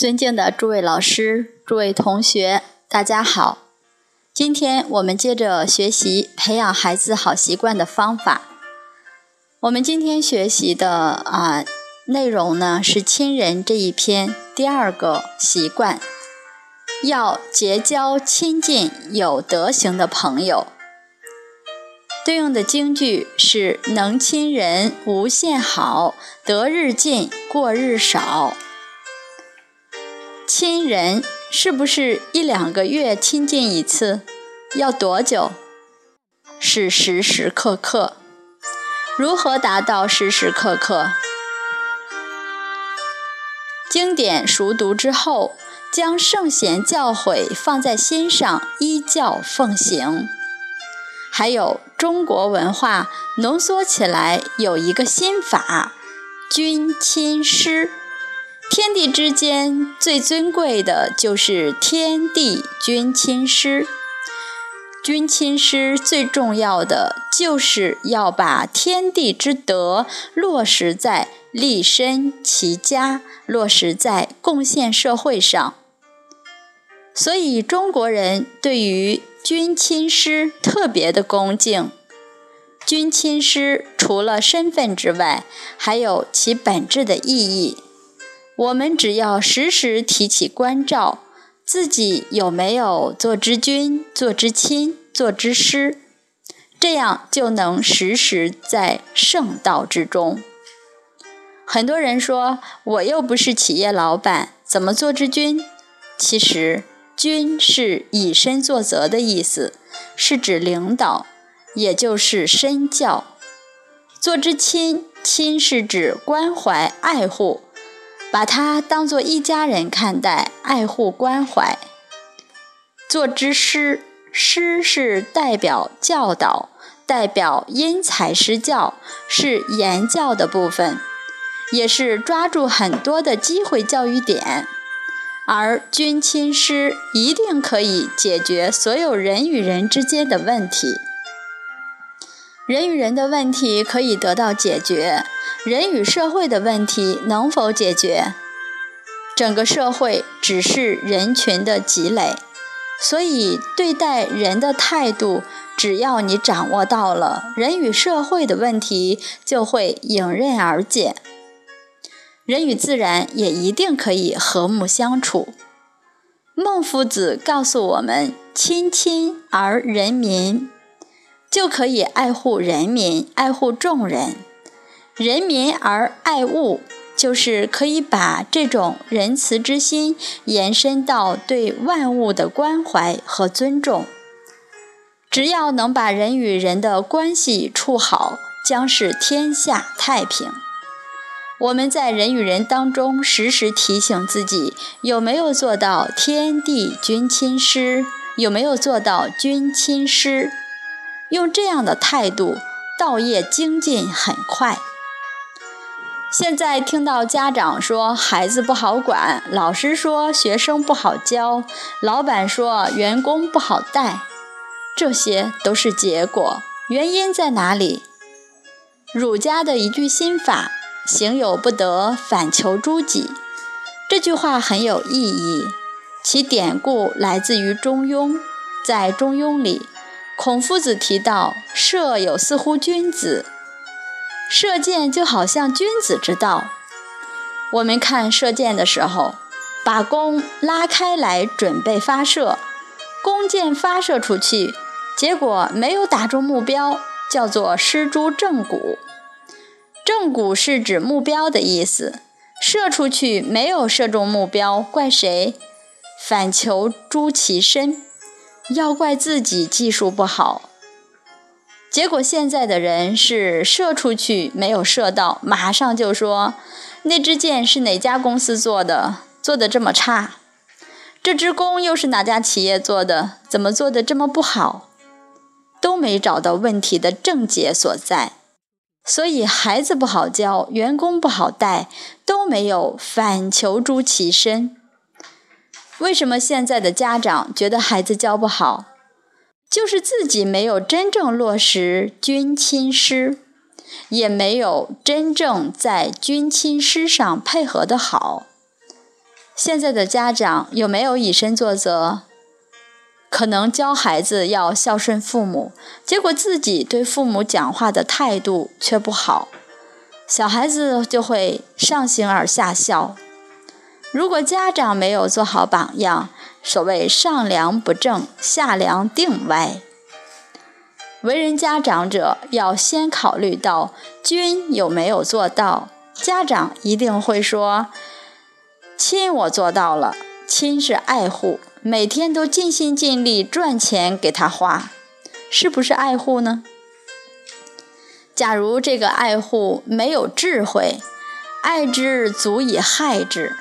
尊敬的诸位老师、诸位同学，大家好。今天我们接着学习培养孩子好习惯的方法。我们今天学习的啊内容呢是亲人这一篇第二个习惯，要结交亲近有德行的朋友。对应的京剧是“能亲人无限好，得日进过日少”。亲人是不是一两个月亲近一次？要多久？是时时刻刻。如何达到时时刻刻？经典熟读之后，将圣贤教诲放在心上，依教奉行。还有中国文化浓缩起来有一个心法：君亲师。天地之间最尊贵的就是天地君亲师，君亲师最重要的就是要把天地之德落实在立身齐家，落实在贡献社会上。所以中国人对于君亲师特别的恭敬。君亲师除了身份之外，还有其本质的意义。我们只要时时提起关照，自己有没有做之君、做之亲、做之师，这样就能时时在圣道之中。很多人说，我又不是企业老板，怎么做之君？其实，君是以身作则的意思，是指领导，也就是身教。做之亲，亲是指关怀爱护。把他当作一家人看待，爱护关怀。做之师，师是代表教导，代表因材施教，是言教的部分，也是抓住很多的机会教育点。而君亲师一定可以解决所有人与人之间的问题。人与人的问题可以得到解决，人与社会的问题能否解决？整个社会只是人群的积累，所以对待人的态度，只要你掌握到了，人与社会的问题就会迎刃而解。人与自然也一定可以和睦相处。孟夫子告诉我们：“亲亲而人民。”就可以爱护人民，爱护众人；人民而爱物，就是可以把这种仁慈之心延伸到对万物的关怀和尊重。只要能把人与人的关系处好，将是天下太平。我们在人与人当中，时时提醒自己：有没有做到天地君亲师？有没有做到君亲师？用这样的态度，道业精进很快。现在听到家长说孩子不好管，老师说学生不好教，老板说员工不好带，这些都是结果。原因在哪里？儒家的一句心法：“行有不得，反求诸己。”这句话很有意义，其典故来自于《中庸》，在《中庸》里。孔夫子提到：“射有似乎君子，射箭就好像君子之道。”我们看射箭的时候，把弓拉开来准备发射，弓箭发射出去，结果没有打中目标，叫做失诸正骨。正骨是指目标的意思，射出去没有射中目标，怪谁？反求诸其身。要怪自己技术不好，结果现在的人是射出去没有射到，马上就说那支箭是哪家公司做的，做的这么差？这支弓又是哪家企业做的，怎么做的这么不好？都没找到问题的症结所在，所以孩子不好教，员工不好带，都没有反求诸其身。为什么现在的家长觉得孩子教不好？就是自己没有真正落实君亲师，也没有真正在君亲师上配合的好。现在的家长有没有以身作则？可能教孩子要孝顺父母，结果自己对父母讲话的态度却不好，小孩子就会上行而下效。如果家长没有做好榜样，所谓上梁不正下梁定歪。为人家长者要先考虑到君有没有做到，家长一定会说：“亲，我做到了。”亲是爱护，每天都尽心尽力赚钱给他花，是不是爱护呢？假如这个爱护没有智慧，爱之足以害之。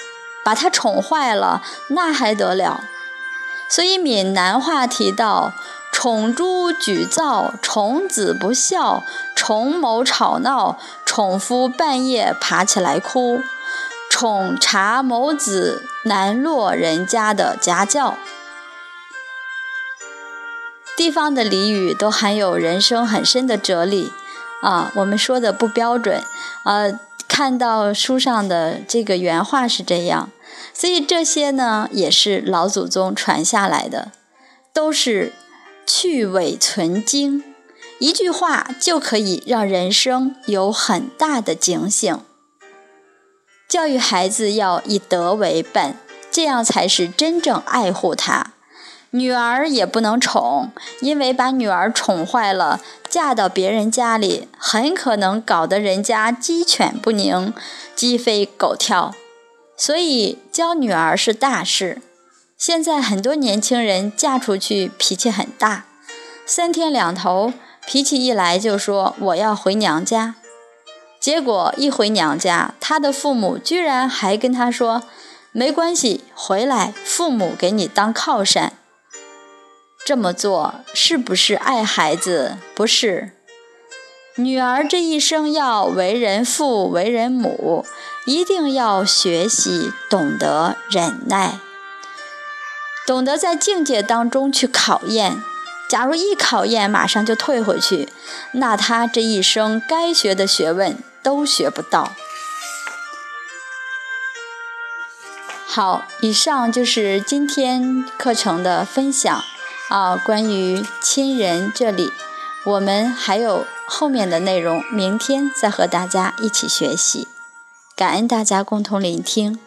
把他宠坏了，那还得了？所以闽南话提到：宠猪举灶，宠子不孝，宠某吵闹，宠夫半夜爬起来哭，宠茶某子难落人家的家教。地方的俚语都含有人生很深的哲理啊，我们说的不标准，呃，看到书上的这个原话是这样。所以这些呢，也是老祖宗传下来的，都是去伪存精，一句话就可以让人生有很大的警醒。教育孩子要以德为本，这样才是真正爱护他。女儿也不能宠，因为把女儿宠坏了，嫁到别人家里，很可能搞得人家鸡犬不宁，鸡飞狗跳。所以教女儿是大事。现在很多年轻人嫁出去脾气很大，三天两头脾气一来就说我要回娘家，结果一回娘家，他的父母居然还跟他说没关系，回来父母给你当靠山。这么做是不是爱孩子？不是。女儿这一生要为人父、为人母，一定要学习懂得忍耐，懂得在境界当中去考验。假如一考验马上就退回去，那她这一生该学的学问都学不到。好，以上就是今天课程的分享啊，关于亲人这里，我们还有。后面的内容，明天再和大家一起学习。感恩大家共同聆听。